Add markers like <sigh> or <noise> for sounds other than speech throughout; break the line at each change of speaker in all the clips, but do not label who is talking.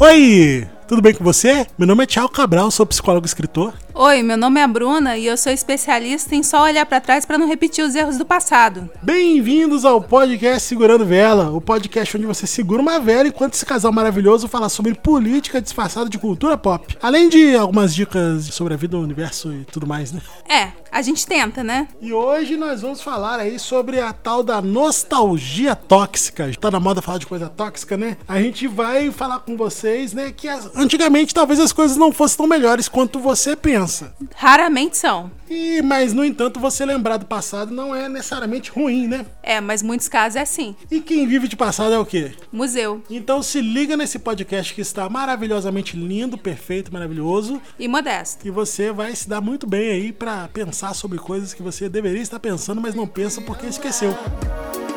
Oi, tudo bem com você? Meu nome é Thiago Cabral, sou psicólogo escritor.
Oi, meu nome é Bruna e eu sou especialista em só olhar para trás para não repetir os erros do passado.
Bem-vindos ao podcast Segurando Vela, o podcast onde você segura uma vela enquanto esse casal maravilhoso fala sobre política disfarçada de cultura pop. Além de algumas dicas sobre a vida, o universo e tudo mais, né?
É, a gente tenta, né?
E hoje nós vamos falar aí sobre a tal da nostalgia tóxica. Tá na moda falar de coisa tóxica, né? A gente vai falar com vocês, né, que as- antigamente talvez as coisas não fossem tão melhores quanto você pensa.
Raramente são.
E, mas, no entanto, você lembrar do passado não é necessariamente ruim, né?
É, mas muitos casos é assim.
E quem vive de passado é o quê?
Museu.
Então se liga nesse podcast que está maravilhosamente lindo, perfeito, maravilhoso.
E modesto.
E você vai se dar muito bem aí pra pensar sobre coisas que você deveria estar pensando, mas não pensa porque esqueceu.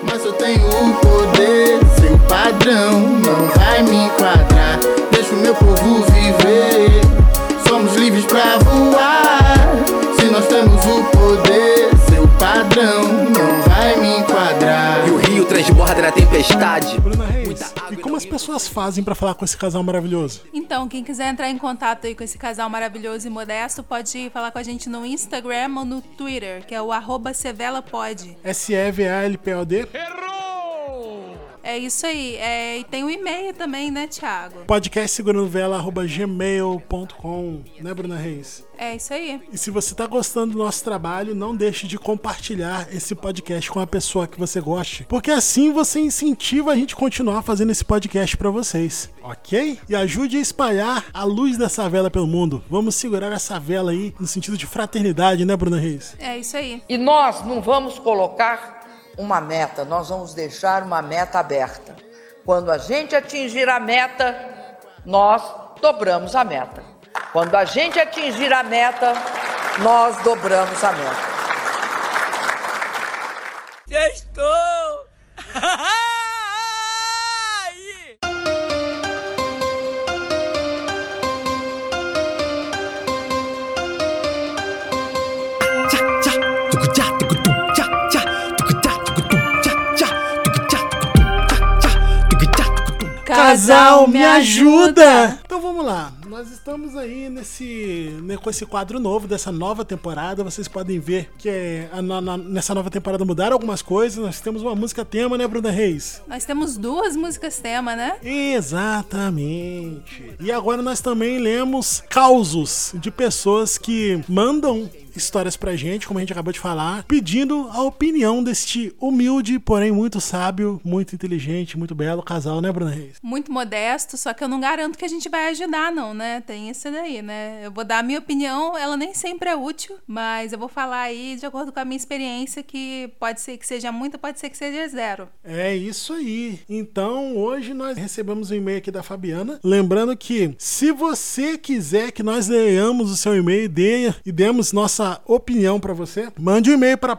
Mas eu tenho o poder, seu padrão não vai me enquadrar. Deixa o meu povo viver, somos livres pra voar. Se nós temos o poder, padrão não vai me enquadrar.
E o rio transborda na tempestade.
Bruna Reis,
Muita água
e como as pessoas fazem pra falar com esse casal maravilhoso?
Então, quem quiser entrar em contato aí com esse casal maravilhoso e modesto, pode falar com a gente no Instagram ou no Twitter, que é o arroba sevelapod.
S-E-V-A-L-P-O-D
É isso aí. É, e tem o e-mail também, né, Thiago?
podcast segurando vela arroba gmail.com, né, Bruna Reis?
É isso aí.
E se você tá gostando do nosso trabalho, não deixe de compartilhar esse podcast com a pessoa que você goste, porque assim você incentiva a gente a continuar fazendo esse podcast pra vocês, ok? E ajude a espalhar a luz dessa vela pelo mundo. Vamos segurar essa vela aí no sentido de fraternidade, né, Bruna Reis?
É isso aí.
E nós não vamos colocar uma meta, nós vamos deixar uma meta aberta. Quando a gente atingir a meta, nós dobramos a meta. Quando a gente atingir a meta, nós dobramos a meta.
Sextou!
Casal, me ajuda! Então vamos lá. Nós estamos aí nesse né, com esse quadro novo dessa nova temporada. Vocês podem ver que é, a- na- nessa nova temporada mudaram algumas coisas. Nós temos uma música tema, né, Bruna Reis?
Nós temos duas músicas tema, né?
Exatamente. E agora nós também lemos causos de pessoas que mandam histórias pra gente, como a gente acabou de falar, pedindo a opinião deste humilde, porém muito sábio, muito inteligente, muito belo casal, né, Bruna Reis?
Muito modesto, só que eu não garanto que a gente vai ajudar, não, né? Tem isso daí, né? Eu vou dar a minha opinião, ela nem sempre é útil, mas eu vou falar aí de acordo com a minha experiência, que pode ser que seja muita, pode ser que seja zero.
É isso aí. Então, hoje nós recebemos um e-mail aqui da Fabiana. Lembrando que, se você quiser que nós leamos o seu e-mail e dê- e demos nossa opinião pra você, mande um e-mail para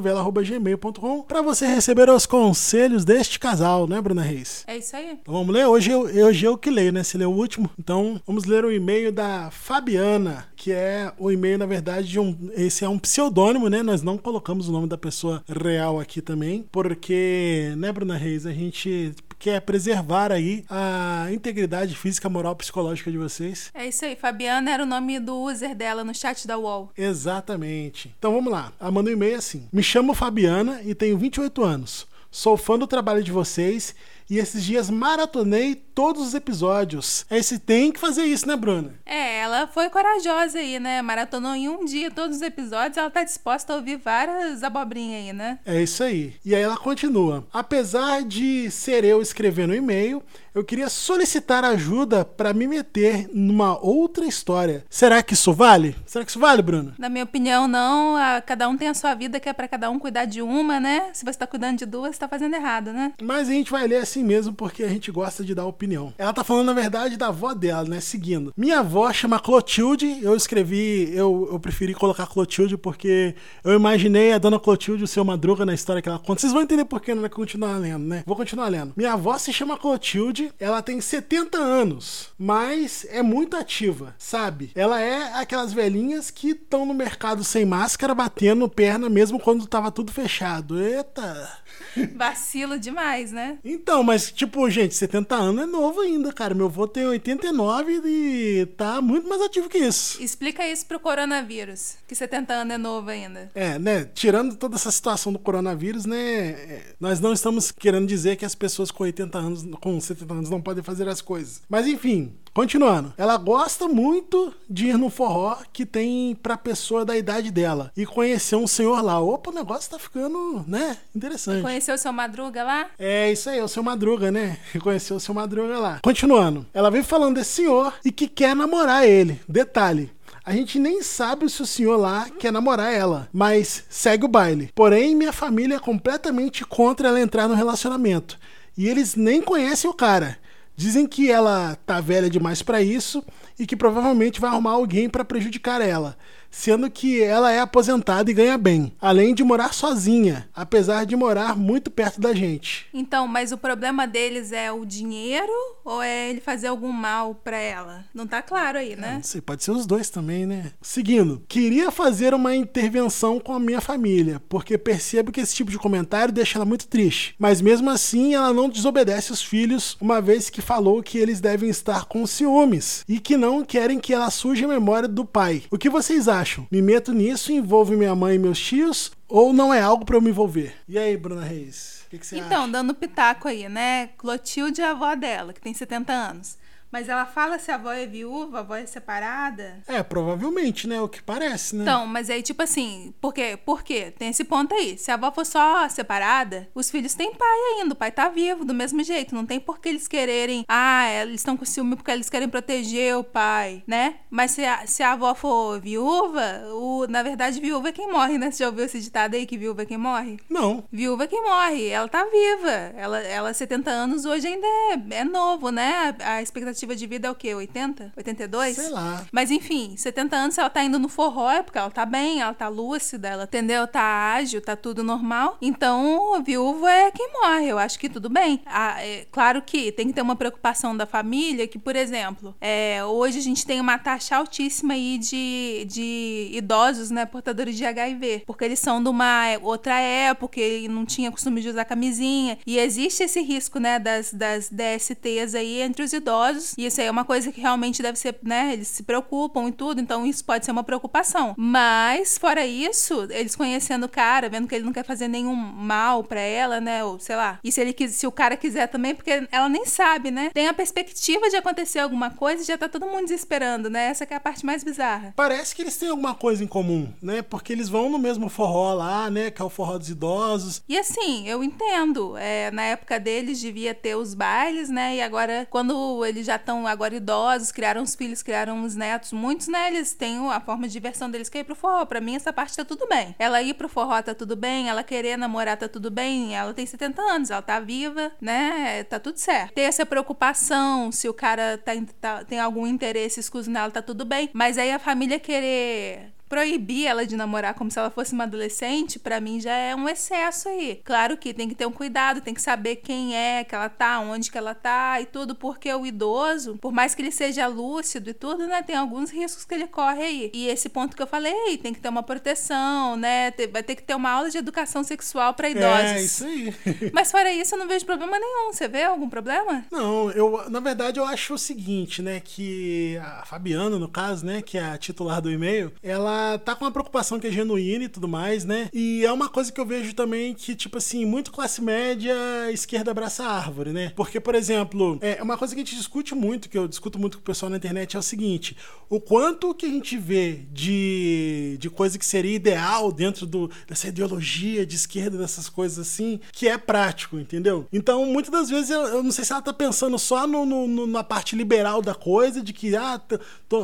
podcastsegurandovela.gmail.com para você receber os conselhos deste casal, né, Bruna Reis?
É isso aí.
Então vamos ler? Hoje eu, hoje eu que leio, né? Você leu o último. Então vamos ler o e-mail da Fabiana, que é o e-mail, na verdade, de um. Esse é um pseudônimo, né? Nós não colocamos o nome da pessoa real aqui também, porque, né, Bruna Reis, a gente quer preservar aí a integridade física, moral, psicológica de vocês.
É isso aí. Fabiana era o nome do user dela no chat da UOL.
Exatamente. Então vamos lá. Ela manda um e-mail assim: Me chamo Fabiana e tenho 28 anos. Sou fã do trabalho de vocês e esses dias maratonei todos os episódios. Aí você tem que fazer isso, né, Bruna?
É, ela foi corajosa aí, né? Maratonou em um dia todos os episódios, ela tá disposta a ouvir várias abobrinhas aí, né?
É isso aí. E aí ela continua. Apesar de ser eu escrevendo o e-mail, eu queria solicitar ajuda para me meter numa outra história. Será que isso vale? Será que isso vale, Bruno?
Na minha opinião, não. A- cada um tem a sua vida, que é pra cada um cuidar de uma, né? Se você tá cuidando de duas, tá fazendo errado, né?
Mas a gente vai ler assim assim mesmo porque a gente gosta de dar opinião. Ela tá falando, na verdade, da avó dela, né? Seguindo. Minha avó chama Clotilde. Eu escrevi, eu, eu preferi colocar Clotilde porque eu imaginei a dona Clotilde, o seu Madruga, na história que ela conta. Vocês vão entender por que não vai continuar lendo, né? Vou continuar lendo. Minha avó se chama Clotilde, ela tem 70 anos, mas é muito ativa, sabe? Ela é aquelas velhinhas que estão no mercado sem máscara, batendo perna mesmo quando tava tudo fechado. Eita! <laughs>
Vacilo demais, né?
Então, mas tipo, gente, 70 anos é novo ainda, cara. Meu avô tem 89 e tá muito mais ativo que isso.
Explica isso pro coronavírus, que 70 anos é novo ainda.
É, né? Tirando toda essa situação do coronavírus, né? é, Nós não estamos querendo dizer que as pessoas com 80 anos, com 70 anos não podem fazer as coisas. Mas enfim, Continuando, ela gosta muito de ir no forró que tem pra pessoa da idade dela e conhecer um senhor lá. Opa, o negócio tá ficando, né, interessante.
Conheceu o seu Madruga lá?
É isso aí, é o seu Madruga, né? <laughs> Conheceu o seu Madruga lá. Continuando, ela vem falando desse senhor e que quer namorar ele. Detalhe. A gente nem sabe se o senhor lá quer namorar ela, mas segue o baile. Porém, minha família é completamente contra ela entrar no relacionamento. E eles nem conhecem o cara. Dizem que ela tá velha demais pra isso e que provavelmente vai arrumar alguém pra prejudicar ela, sendo que ela é aposentada e ganha bem, além de morar sozinha, apesar de morar muito perto da gente.
Então, mas o problema deles é o dinheiro ou é ele fazer algum mal pra ela? Não tá claro aí, né?
Não sei, pode ser os dois também, né? Seguindo, queria fazer uma intervenção com a minha família, porque percebo que esse tipo de comentário deixa ela muito triste. Mas mesmo assim, ela não desobedece os filhos, uma vez que falou que eles devem estar com ciúmes e que não querem que ela suje a memória do pai. O que vocês acham? Me meto nisso, envolve minha mãe e meus tios, ou não é algo pra eu me envolver? E aí, Bruna Reis? O que, que você
Então,
acha?
dando pitaco aí, né? Clotilde é a avó dela, que tem 70 anos. Mas ela fala se a avó é viúva, a avó é separada.
É, provavelmente, né? O que parece, né?
Então, mas aí, tipo assim, por quê? Por quê? Tem esse ponto aí. Se a avó for só separada, os filhos têm pai ainda, o pai tá vivo, do mesmo jeito. Não tem por que eles quererem, ah, eles estão com ciúme porque eles querem proteger o pai, né? Mas se a, se a avó for viúva, o, na verdade, viúva é quem morre, né? Você já ouviu esse ditado aí que viúva é quem morre?
Não.
Viúva é quem morre, ela tá viva. Ela, ela 70 anos hoje ainda é, é novo, né? A, a expectativa de vida é o quê? 80? 82?
Sei lá.
Mas enfim, 70 anos ela tá indo no forró, é porque ela tá bem, ela tá lúcida, ela, entendeu? Tá ágil, tá tudo normal. Então, o viúvo é quem morre, eu acho que tudo bem. Ah, é, claro que tem que ter uma preocupação da família, que, por exemplo, é, hoje a gente tem uma taxa altíssima aí de, de idosos, né, portadores de HIV, porque eles são de uma outra época e não tinha costume de usar camisinha. E existe esse risco, né, das, das DSTs aí entre os idosos. E isso aí é uma coisa que realmente deve ser, né, eles se preocupam e tudo, então isso pode ser uma preocupação. Mas, fora isso, eles conhecendo o cara, vendo que ele não quer fazer nenhum mal pra ela, né, ou sei lá. E se ele quis, se o cara quiser também, porque ela nem sabe, né? Tem a perspectiva de acontecer alguma coisa e já tá todo mundo desesperando, né? Essa que é a parte mais bizarra.
Parece que eles têm alguma coisa em comum, né? Porque eles vão no mesmo forró lá, né? Que é o forró dos idosos.
E assim, eu entendo. É, na época deles devia ter os bailes, né? E agora, quando eles já estão agora idosos, criaram os filhos, criaram os netos, muitos, né? Eles têm a forma de diversão deles que é ir pro forró. Pra mim, essa parte tá tudo bem. Ela ir pro forró tá tudo bem, ela querer namorar tá tudo bem. Ela tem 70 anos, ela tá viva, né? Tá tudo certo. Ter essa preocupação se o cara tá, tá- tem algum interesse escuso nela, tá tudo bem. Mas aí a família querer proibir ela de namorar como se ela fosse uma adolescente, pra mim já é um excesso aí. Claro que tem que ter um cuidado, tem que saber quem é que ela tá, onde que ela tá e tudo, porque o idoso, por mais que ele seja lúcido e tudo, né, tem alguns riscos que ele corre aí. E esse ponto que eu falei, tem que ter uma proteção, né, vai ter que ter uma aula de educação sexual pra idosos.
É, isso aí. <laughs>
Mas fora isso, eu não vejo problema nenhum. Você vê algum problema?
Não, eu, na verdade, eu acho o seguinte, né? Que a Fabiana, no caso, né? Que é a titular do e-mail, ela tá com uma preocupação que é genuína e tudo mais, né? E é uma coisa que eu vejo também que, tipo assim, muito classe média, esquerda abraça árvore, né? Porque, por exemplo, é uma coisa que a gente discute muito, que eu discuto muito com o pessoal na internet, é o seguinte: o quanto que a gente vê de, de coisa que seria ideal dentro do, dessa ideologia de esquerda, dessas coisas assim, que é prático, entendeu? Então, muitas das vezes, eu, eu não sei se ela tá pensando só no, no- na parte liberal da coisa, de que ah,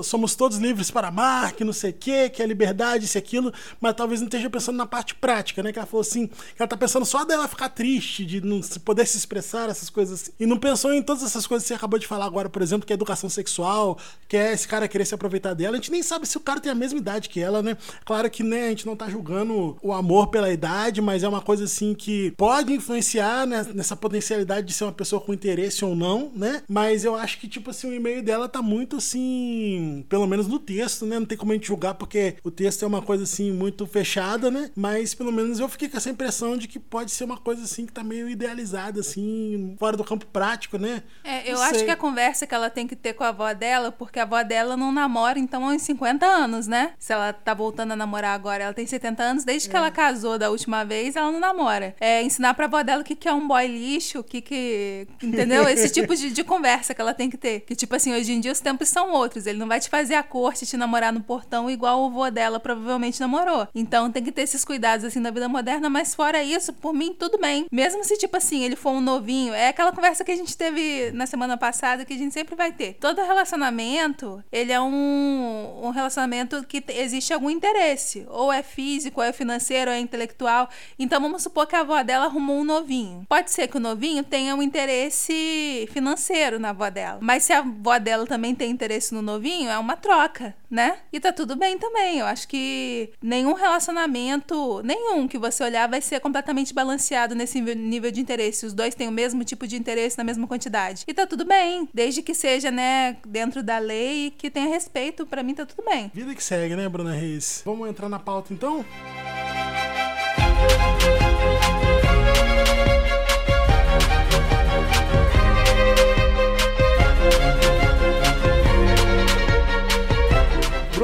somos todos livres para amar, que não sei o que, que é quer liberdade, isso e aquilo, mas talvez não esteja pensando na parte prática, né? Que ela falou assim, que ela tá pensando só dela ficar triste, de não poder se expressar, essas coisas assim. E não pensou em todas essas coisas que você acabou de falar agora, por exemplo, que é educação sexual, que é esse cara querer se aproveitar dela. A gente nem sabe se o cara tem a mesma idade que ela, né? Claro que, né, a gente não tá julgando o amor pela idade, mas é uma coisa assim que pode influenciar né, nessa potencialidade de ser uma pessoa com interesse ou não, né? Mas eu acho que, tipo assim, o e-mail dela tá muito assim, pelo menos no texto, né? Não tem como a gente julgar porque o texto é uma coisa assim muito fechada, né? Mas pelo menos eu fiquei com essa impressão de que pode ser uma coisa assim que tá meio idealizada, assim, fora do campo prático, né?
É, eu acho que a conversa que ela tem que ter com a avó dela, porque a avó dela não namora, então, há uns 50 anos, né? Se ela tá voltando a namorar agora, ela tem 70 anos, desde que ela casou da última vez, ela não namora. É ensinar pra avó dela o que, que é um boy lixo, o que que. Entendeu? <laughs> Esse tipo de, de conversa que ela tem que ter. Que, tipo assim, hoje em dia os tempos são outros. Ele não vai te fazer a corte, te namorar no portão, igual o avô dela provavelmente namorou. Então tem que ter esses cuidados, assim, na vida moderna, mas fora isso, por mim, tudo bem. Mesmo se, tipo assim, ele for um novinho, é aquela conversa que a gente teve na semana passada, que a gente sempre vai ter. Todo relacionamento, ele é um, um relacionamento que te- existe algum interesse. Ou é físico, ou é financeiro, ou é intelectual. Então vamos supor que a avó dela arrumou um novinho. Pode ser que o novinho tenha um interesse financeiro na avó dela. Mas se a avó dela também tem interesse no novinho, é uma troca, né? E tá tudo bem também. Eu acho que nenhum relacionamento, nenhum que você olhar vai ser completamente balanceado nesse nível- de interesse. Os dois têm o mesmo tipo de interesse na mesma quantidade. E tá tudo bem, desde que seja, né, dentro da lei e que tenha respeito, pra mim tá tudo bem.
Vida que segue, né, Bruna Reis? Vamos entrar na pauta então?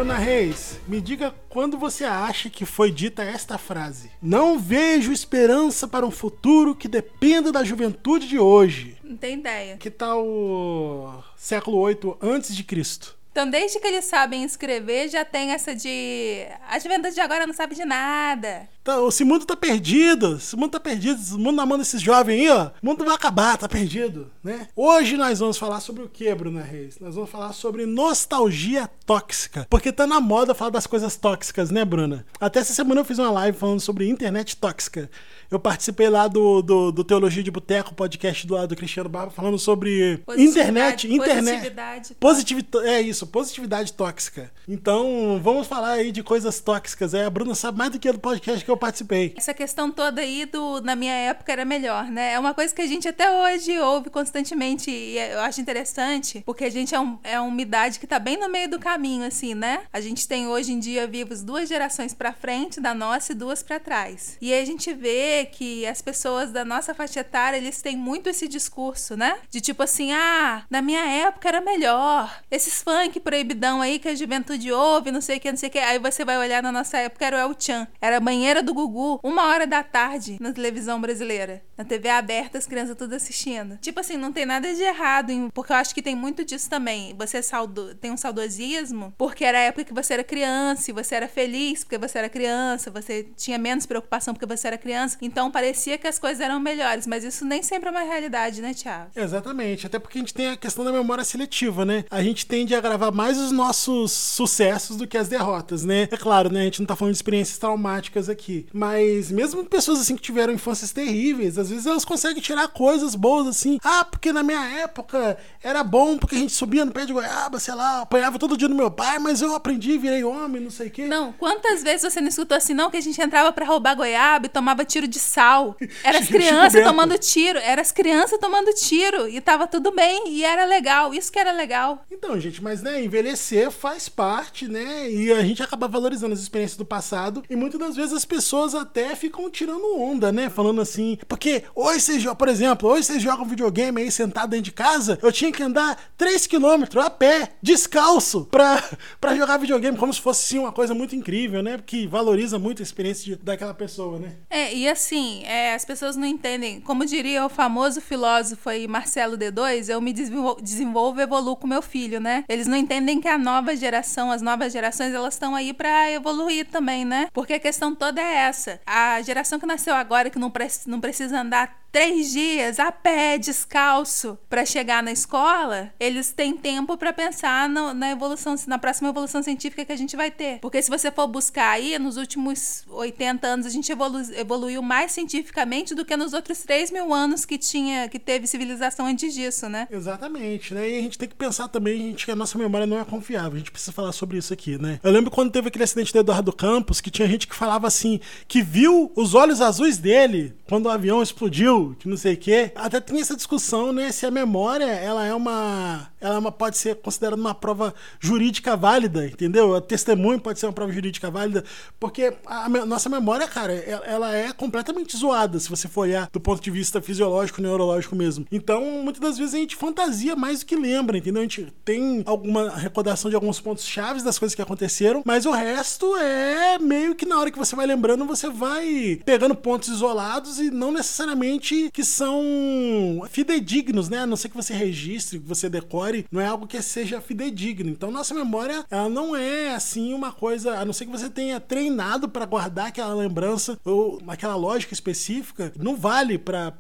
Bruna Reis, me diga quando você acha que foi dita esta frase. Não vejo esperança para um futuro que dependa da juventude de hoje.
Não tem ideia.
Que tal o século 8 antes de Cristo?
Então, desde que eles sabem escrever, já tem essa de. A juventude de agora não sabe de nada.
Tá, esse mundo tá perdido, esse mundo tá perdido, esse mundo na mão desses jovens aí, ó. O mundo vai acabar, tá perdido, né? Hoje nós vamos falar sobre o que, Bruna Reis? Nós vamos falar sobre nostalgia tóxica. Porque tá na moda falar das coisas tóxicas, né, Bruna? Até essa semana eu fiz uma live falando sobre internet tóxica. Eu participei lá do, do, do Teologia de Boteco, podcast do lado do Cristiano Barba, falando sobre internet, internet.
positividade.
Positividade, é isso, positividade tóxica. Então, vamos falar aí de coisas tóxicas. É, a Bruna sabe mais do que do podcast que eu participei.
Essa questão toda aí do na minha época era melhor, né? É uma coisa que a gente até hoje ouve constantemente e eu acho interessante, porque a gente é, um, é uma idade que tá bem no meio do caminho, assim, né? A gente tem hoje em dia vivos duas gerações pra frente da nossa e duas pra trás. E aí a gente vê que as pessoas da nossa faixa etária, eles têm muito esse discurso, né? De tipo assim, ah, na minha época era melhor. Esses funk proibidão aí que a juventude ouve, não sei o que, não sei o que. Aí você vai olhar na nossa época, era o El Chan. Era a banheira do Gugu, uma hora da tarde, na televisão brasileira. Na TV aberta, as crianças tudo assistindo. Tipo assim, não tem nada de errado, porque eu acho que tem muito disso também. Você é tem um saudosismo, porque era a época que você era criança, e você era feliz porque você era criança, você tinha menos preocupação porque você era criança. Então parecia que as coisas eram melhores, mas isso nem sempre é uma realidade, né, Thiago?
Exatamente, até porque a gente tem a questão da memória seletiva, né? A gente tende a gravar mais os nossos sucessos do que as derrotas, né? É claro, né? A gente não tá falando de experiências traumáticas aqui, mas mesmo pessoas assim que tiveram infâncias terríveis, às vezes elas conseguem tirar coisas boas assim. Ah, porque na minha época era bom porque a gente subia no pé de goiaba, sei lá, apanhava todo dia no meu pai, mas eu aprendi, virei homem, não sei o quê.
Não, quantas vezes você não escutou assim, não, que a gente entrava pra roubar goiaba e tomava tiro de sal? <laughs> Era as crianças tomando tiro, era as crianças tomando tiro e tava tudo bem e era legal, isso que era legal.
Então, gente, mas né, envelhecer faz parte, né? E a gente acaba valorizando as experiências do passado. E muitas das vezes as pessoas até ficam tirando onda, né? Falando assim, porque hoje vocês por exemplo, hoje vocês jogam videogame aí sentado dentro de casa, eu tinha que andar 3km a pé, descalço, <laughs> pra, pra jogar videogame, como se fosse assim, uma coisa muito incrível, né? Porque valoriza muito a experiência de- daquela pessoa, né?
É, e assim, é, as pessoas não entendem, como diria o famoso filósofo aí, Marcelo D2, eu me desenvol- desenvolvo e evoluo com meu filho, né? Eles não entendem que a nova geração, as novas gerações, elas estão aí pra evoluir também, né? Porque a questão toda é essa. A geração que nasceu agora, que não, pre- não precisa andar três dias a pé, descalço, para chegar na escola, eles têm tempo para pensar no, na evolução, na próxima evolução científica que a gente vai ter. Porque se você for buscar aí, nos últimos 80 anos, a gente evolu evoluiu mais cientificamente do que nos outros 3 mil anos que tinha, que teve civilização antes disso, né?
Exatamente, né? E a gente tem que pensar também, gente, que a nossa memória não é confiável. A gente precisa falar sobre isso aqui, né? Eu lembro quando teve aquele acidente do Eduardo Campos, que tinha gente que falava assim, que viu os olhos azuis dele quando o avião explodiu, que não sei o quê. Até tinha essa discussão, né? Se a memória, ela é uma. Ela é uma, pode ser considerada uma prova jurídica válida, entendeu? O testemunho pode ser uma prova jurídica válida, porque a, nossa memória, cara, ela é completamente zoada, se você for olhar do ponto de vista fisiológico, neurológico mesmo. Então, muitas das vezes a gente fantasia mais do que lembra, entendeu? A gente tem alguma recordação de alguns pontos chaves das coisas que aconteceram, mas o resto é meio que na hora que você vai lembrando, você vai pegando pontos isolados e não necessariamente que são fidedignos, né? A não ser que você registre, que você decore, não é algo que seja fidedigno. Então, nossa memória, ela não é assim uma coisa, a não ser que você tenha treinado para guardar aquela lembrança ou aquela lógica específica, não vale para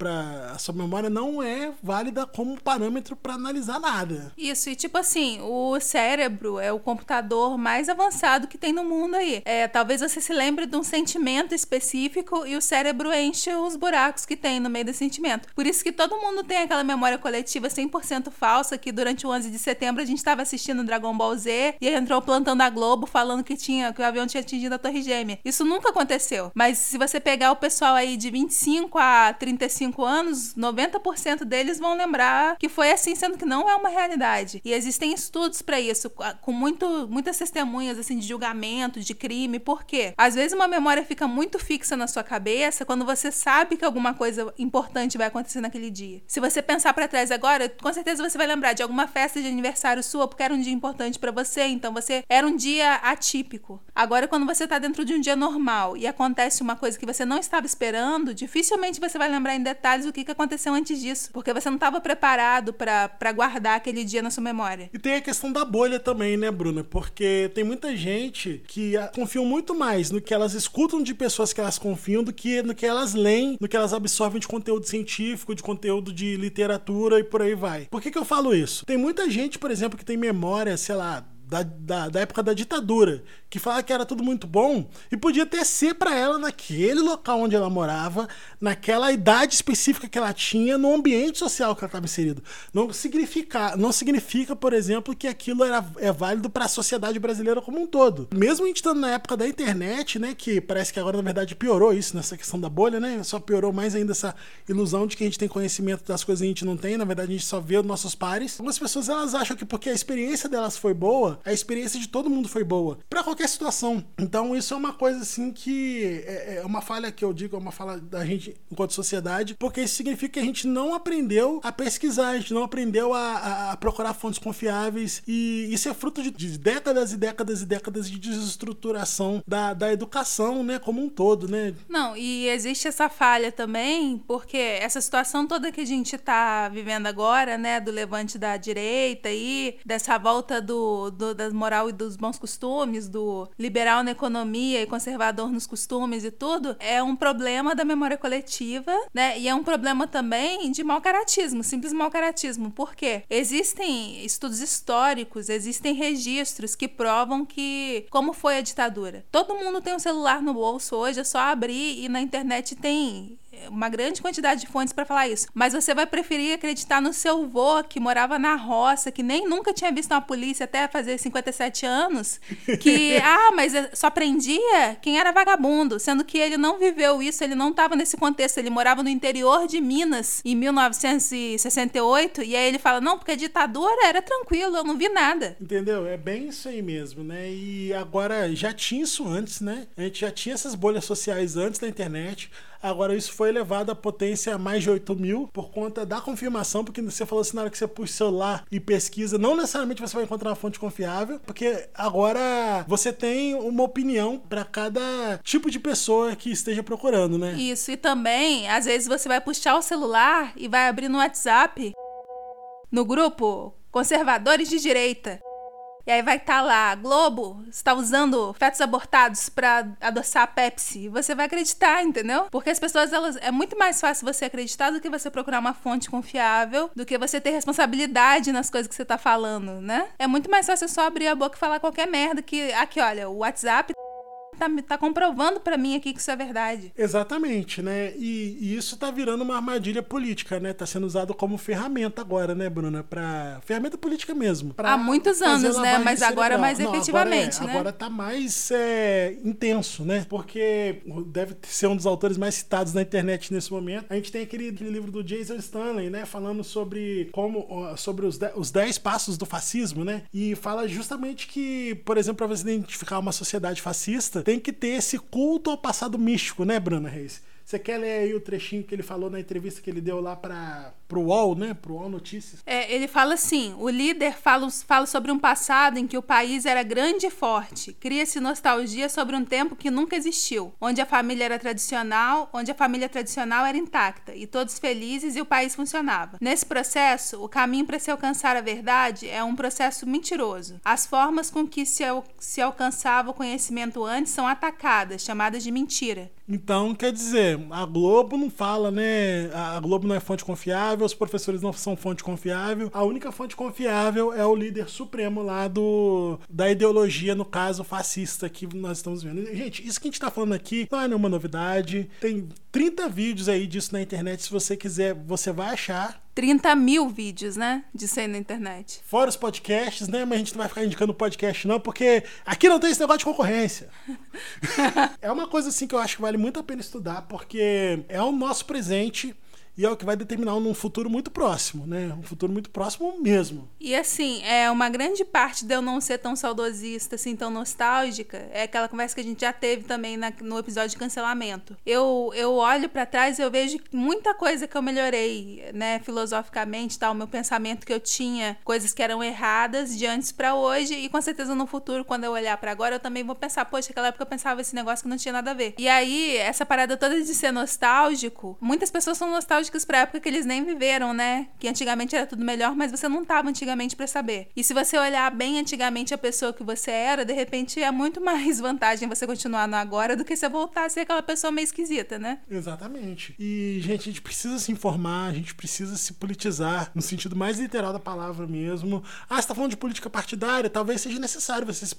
a sua memória não é válida como parâmetro para analisar nada.
Isso, e tipo assim, o cérebro é o computador mais avançado que tem no mundo aí. É, talvez você se lembre de um sentimento específico e o cérebro enche os buracos que tem no meio desse sentimento. Por isso que todo mundo tem aquela memória coletiva 100% falsa que durante o 11 de setembro a gente estava assistindo Dragon Ball Z e entrou o plantão da Globo falando que tinha que o avião tinha atingido a Torre Gêmea. Isso nunca aconteceu. Mas se você pegar o pessoal aí de 25 a 35 anos, 90% deles vão lembrar que foi assim, sendo que não é uma realidade. E existem estudos para isso, com muito, muitas testemunhas assim de julgamento, de crime. Por quê? Às vezes uma memória fica muito fixa na sua cabeça quando você sabe que alguma coisa importante vai acontecer naquele dia. Se você pensar para trás agora, com certeza você vai lembrar de alguma festa de aniversário sua porque era um dia importante para você, então você era um dia atípico. Agora quando você tá dentro de um dia normal e acontece uma coisa que você não estava esperando, dificilmente você vai lembrar em detalhes o que, que aconteceu antes disso, porque você não estava preparado para guardar aquele dia na sua memória.
E tem a questão da bolha também, né, Bruna? Porque tem muita gente que ah, confia muito mais no que elas escutam de pessoas que elas confiam do que no que elas leem, no que elas absorvem de conteúdo científico, de conteúdo de literatura e por aí vai. Por que, que eu falo isso? Tem muita gente, por exemplo, que tem memória, sei lá, da, da, da, época da ditadura, que falava que era tudo muito bom e podia ter ser para ela naquele local onde ela morava, naquela idade específica que ela tinha, no ambiente social que ela estava inserido. Não significa, não significa, por exemplo, que aquilo era, é válido para a sociedade brasileira como um todo. Mesmo a gente estando na época da internet, né, que parece que agora na verdade piorou isso nessa questão da bolha, né? Só piorou mais ainda essa ilusão de que a gente tem conhecimento das coisas que a gente não tem, na verdade a gente só vê os nossos pares. Algumas pessoas elas acham que porque a experiência delas foi boa, a experiência de todo mundo foi boa, para qualquer situação. Então isso é uma coisa assim que é, é uma falha que eu digo, é uma falha da gente enquanto sociedade, porque isso significa que a gente não aprendeu a pesquisar, a gente não aprendeu a, a procurar fontes confiáveis e isso é fruto de, de, décadas e décadas e décadas de desestruturação da, da educação, né, como um todo, né?
Não, e existe essa falha também, porque essa situação toda que a gente tá vivendo agora, né, do levante da direita e dessa volta do, do da moral e dos bons costumes, do liberal na economia e conservador nos costumes e tudo, é um problema da memória coletiva, né? E é um problema também de mau caratismo, simples mau caratismo. Por quê? Existem estudos históricos, existem registros que provam que como foi a ditadura. Todo mundo tem um celular no bolso hoje, é só abrir e na internet tem uma grande quantidade de fontes para falar isso. Mas você vai preferir acreditar no seu vô que morava na roça, que nem nunca tinha visto uma polícia até fazer 57 anos, que <laughs> ah, mas só prendia quem era vagabundo, sendo que ele não viveu isso, ele não estava nesse contexto, ele morava no interior de Minas em 1968 e aí ele fala: "Não, porque a ditadura era tranquilo, eu não vi nada".
Entendeu? É bem isso aí mesmo, né? E agora já tinha isso antes, né? A gente já tinha essas bolhas sociais antes da internet. Agora, isso foi elevado à potência a mais de 8 mil por conta da confirmação, porque você falou assim, na hora que você puxa o celular e pesquisa, não necessariamente você vai encontrar uma fonte confiável, porque agora você tem uma opinião para cada tipo de pessoa que esteja procurando, né?
Isso, e também, às vezes você vai puxar o celular e vai abrir no WhatsApp, no grupo Conservadores de Direita. E aí vai estar lá, Globo está usando fetos abortados para adoçar a Pepsi. Você vai acreditar, entendeu? Porque as pessoas, elas é muito mais fácil você acreditar do que você procurar uma fonte confiável, do que você ter responsabilidade nas coisas que você tá falando, né? É muito mais fácil só abrir a boca e falar qualquer merda que aqui, olha, o WhatsApp tá, tá comprovando para mim aqui que isso é verdade.
Exatamente, né? E, e, isso tá virando uma armadilha política, né? Tá sendo usado como ferramenta agora, né, Bruna? Pra... Ferramenta política mesmo.
Há muitos anos, né? Mas agora mais Não, efetivamente,
agora
é,
né? Agora tá mais é, intenso, né? Porque deve ser um dos autores mais citados na internet nesse momento. A gente tem aquele, aquele livro do Jason Stanley, né? Falando sobre como sobre os, os 10 passos do fascismo, né? E fala justamente que, por exemplo, para você identificar uma sociedade fascista, tem que ter esse culto ao passado místico, né, Bruna Reis? Você quer ler aí o trechinho que ele falou na entrevista que ele deu lá para pro UOL, né? Pro UOL Notícias.
É, ele fala assim: o líder fala, fala sobre um passado em que o país era grande e forte. Cria-se nostalgia sobre um tempo que nunca existiu, onde a família era tradicional, onde a família tradicional era intacta e todos felizes e o país funcionava. Nesse processo, o caminho para se alcançar a verdade é um processo mentiroso. As formas com que se, se alcançava o conhecimento antes são atacadas, chamadas de mentira.
Então, quer dizer, a Globo não fala, né? A Globo não é fonte confiável, os professores não são fonte confiável. A única fonte confiável é o líder supremo lá do, da ideologia, no caso fascista, que nós estamos vendo. Gente, isso que a gente está falando aqui não é nenhuma novidade. Tem 30 vídeos aí disso na internet. Se você quiser, você vai achar.
30 mil vídeos, né? De ser na internet.
Fora os podcasts, né? Mas a gente não vai ficar indicando podcast, não, porque aqui não tem esse negócio de concorrência. <laughs> é uma coisa assim que eu acho que vale muito a pena estudar, porque é o nosso presente e é o que vai determinar num futuro muito próximo, né? Um futuro muito próximo mesmo.
E assim, é uma grande parte de eu não ser tão saudosista, assim, tão nostálgica, é aquela conversa que a gente já teve também na, no episódio de cancelamento. Eu, eu olho para trás e eu vejo muita coisa que eu melhorei, né, filosoficamente, tal, o meu pensamento que eu tinha, coisas que eram erradas de antes para hoje e com certeza no futuro, quando eu olhar para agora, eu também vou pensar, poxa, naquela época eu pensava esse negócio que não tinha nada a ver. E aí, essa parada toda de ser nostálgico, muitas pessoas são nostálgicas nostálgicos pra época que eles nem viveram, né? Que antigamente era tudo melhor, mas você não tava antigamente para saber. E se você olhar bem antigamente a pessoa que você era, de repente é muito <laughs> mais vantagem você continuar no agora do que você voltar a ser aquela pessoa meio esquisita, né?
Exatamente. E, gente, a gente precisa se informar, a gente precisa se politizar, no sentido mais literal da palavra mesmo. Ah, você tá falando de política partidária? Talvez seja necessário você se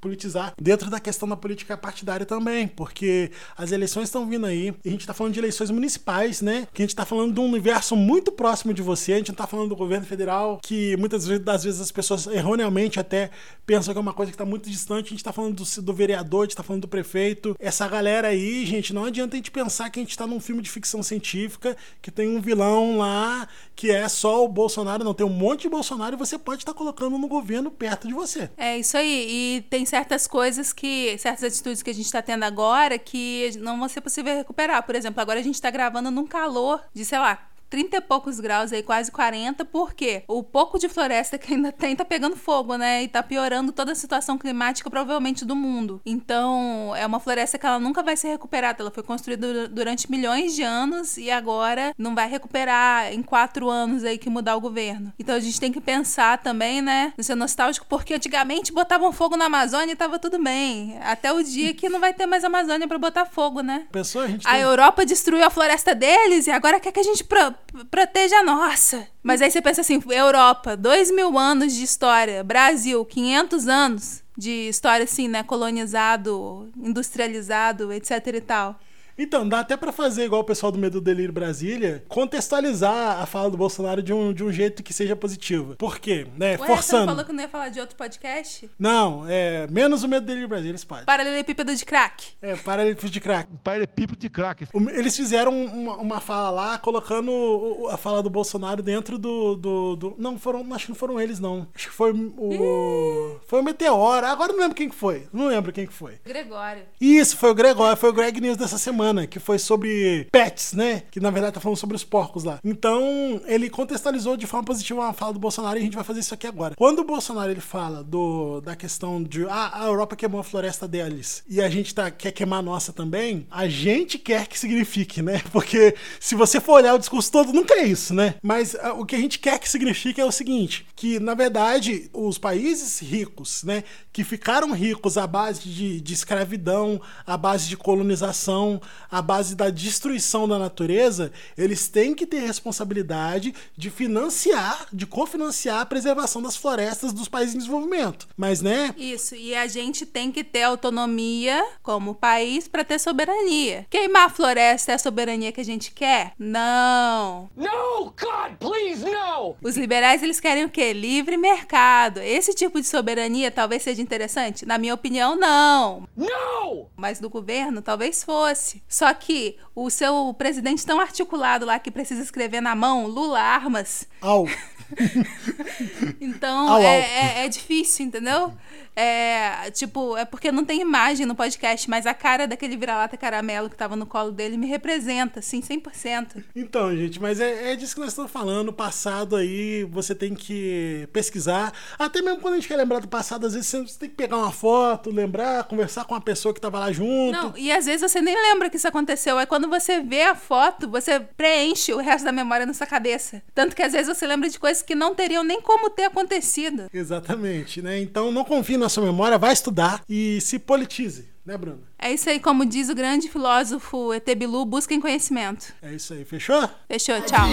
politizar dentro da questão da política partidária também, porque as eleições estão vindo aí, e a gente tá falando de eleições municipais, né? Que a gente está falando de um universo muito próximo de você, a gente não está falando do governo federal, que muitas das vezes as pessoas erroneamente até pensam que é uma coisa que está muito distante, a gente está falando do, do vereador, a gente está falando do prefeito. Essa galera aí, gente, não adianta a gente pensar que a gente está num filme de ficção científica, que tem um vilão lá, que é só o Bolsonaro, não, tem um monte de Bolsonaro e você pode estar tá colocando no governo perto de você.
É isso aí, e tem certas coisas que, certas atitudes que a gente está tendo agora que não vão ser possível recuperar. Por exemplo, agora a gente está gravando num calor de, sei lá, 30 e poucos graus aí, quase 40, porque o pouco de floresta que ainda tem tá pegando fogo, né? E tá piorando toda a situação climática, provavelmente, do mundo. Então, é uma floresta que ela nunca vai ser recuperada. Ela foi construída durante milhões de anos e agora não vai recuperar em quatro anos aí que mudar o governo. Então, a gente tem que pensar também, né? No ser nostálgico, porque antigamente botavam fogo na Amazônia e tava tudo bem. Até o dia que não vai ter mais Amazônia para botar fogo, né?
Pessoa, a, gente
a
tem...
Europa destruiu a floresta deles e agora quer que a gente pro proteja a nossa. Mas aí você pensa assim, Europa, dois mil anos de história, Brasil, 500 anos de história assim, né, colonizado, industrializado, etc e tal.
Então, dá até para fazer igual o pessoal do Medo Delírio Brasília, contextualizar a fala do Bolsonaro de um, de um jeito que seja positivo. Por quê? Né?
Ué,
Forçando. Você
não falou que não ia falar de outro podcast?
Não, é menos o Medo Delírio Brasília, eles podem.
Paralelepípedo de crack.
É, paralelepípedo de crack.
Paralelepípedo de crack.
Eles fizeram uma, uma fala lá, colocando a fala do Bolsonaro dentro do, do, do, Não, foram, acho que não foram eles, não. Acho que foi o. Foi o Meteoro. Agora não lembro quem que foi. Não lembro quem que foi.
Gregório.
Isso, foi o Gregório, foi o Greg News dessa semana semana, que foi sobre pets, né? Que na verdade tá falando sobre os porcos lá. Então, ele contextualizou de forma positiva uma fala do Bolsonaro e a gente vai fazer isso aqui agora. Quando o Bolsonaro ele fala do, da questão de ah, a Europa queimou a floresta deles e a gente tá, quer queimar a nossa também, a gente quer que signifique, né? <laughs> Porque se você for olhar o discurso todo, nunca é isso, né? Mas ah, o que a gente quer que signifique é o seguinte: que na verdade os países ricos, né, que ficaram ricos à base de, de escravidão, à base de colonização, à base da destruição da natureza, eles têm que ter responsabilidade de financiar, de cofinanciar a preservação das florestas dos países em desenvolvimento. Mas, né?
Isso, e a gente tem que ter autonomia como país para ter soberania. Queimar a floresta é a soberania que a gente quer? Não.
No, God, please, no!
Os liberais eles querem o quê? Livre mercado. Esse tipo de soberania talvez seja interessante? Na minha opinião, não.
No!
Mas do governo talvez fosse. Só que o seu presidente tão articulado lá que precisa escrever na mão Lula armas.
Au. <laughs>
Então
Au, au.
é, é- é difícil, entendeu? É, tipo, é porque não tem imagem no podcast, mas a cara daquele vira-lata caramelo que tava no colo dele me representa, assim, 100%.
Então, gente, mas é, é disso que nós estamos falando. O passado aí, você tem que pesquisar. Até mesmo quando a gente quer lembrar do passado, às vezes você tem que pegar uma foto, lembrar, conversar com a pessoa que tava lá junto.
Não, e às vezes você nem lembra que isso aconteceu. É quando você vê a foto, você preenche o resto da memória na sua cabeça. Tanto que às vezes você lembra de coisas que não teriam nem como ter acontecido.
Exatamente, né? Então não confie na sua memória, vai estudar e se politize, né, Bruna?
É isso aí, como diz o grande filósofo ET Bilu, busquem conhecimento.
É isso aí, fechou?
Fechou, tchau.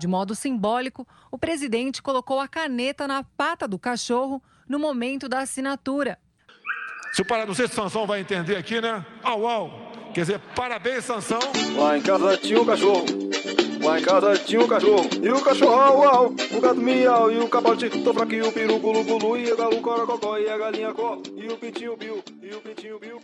De modo simbólico, o presidente colocou a caneta na pata do cachorro no momento da assinatura.
Se o para, não sei se Sansão vai entender aqui, né? Au, au. Quer dizer, parabéns, Sansão.
Lá em casa tinha um cachorro. Lá em casa tinha um cachorro. E o cachorro au, au. O gato miau. E o capote tô fraquinho. O peru gulu gulu. E a galo corococó. E a galinha có. E o pintinho biu. E o pintinho biu.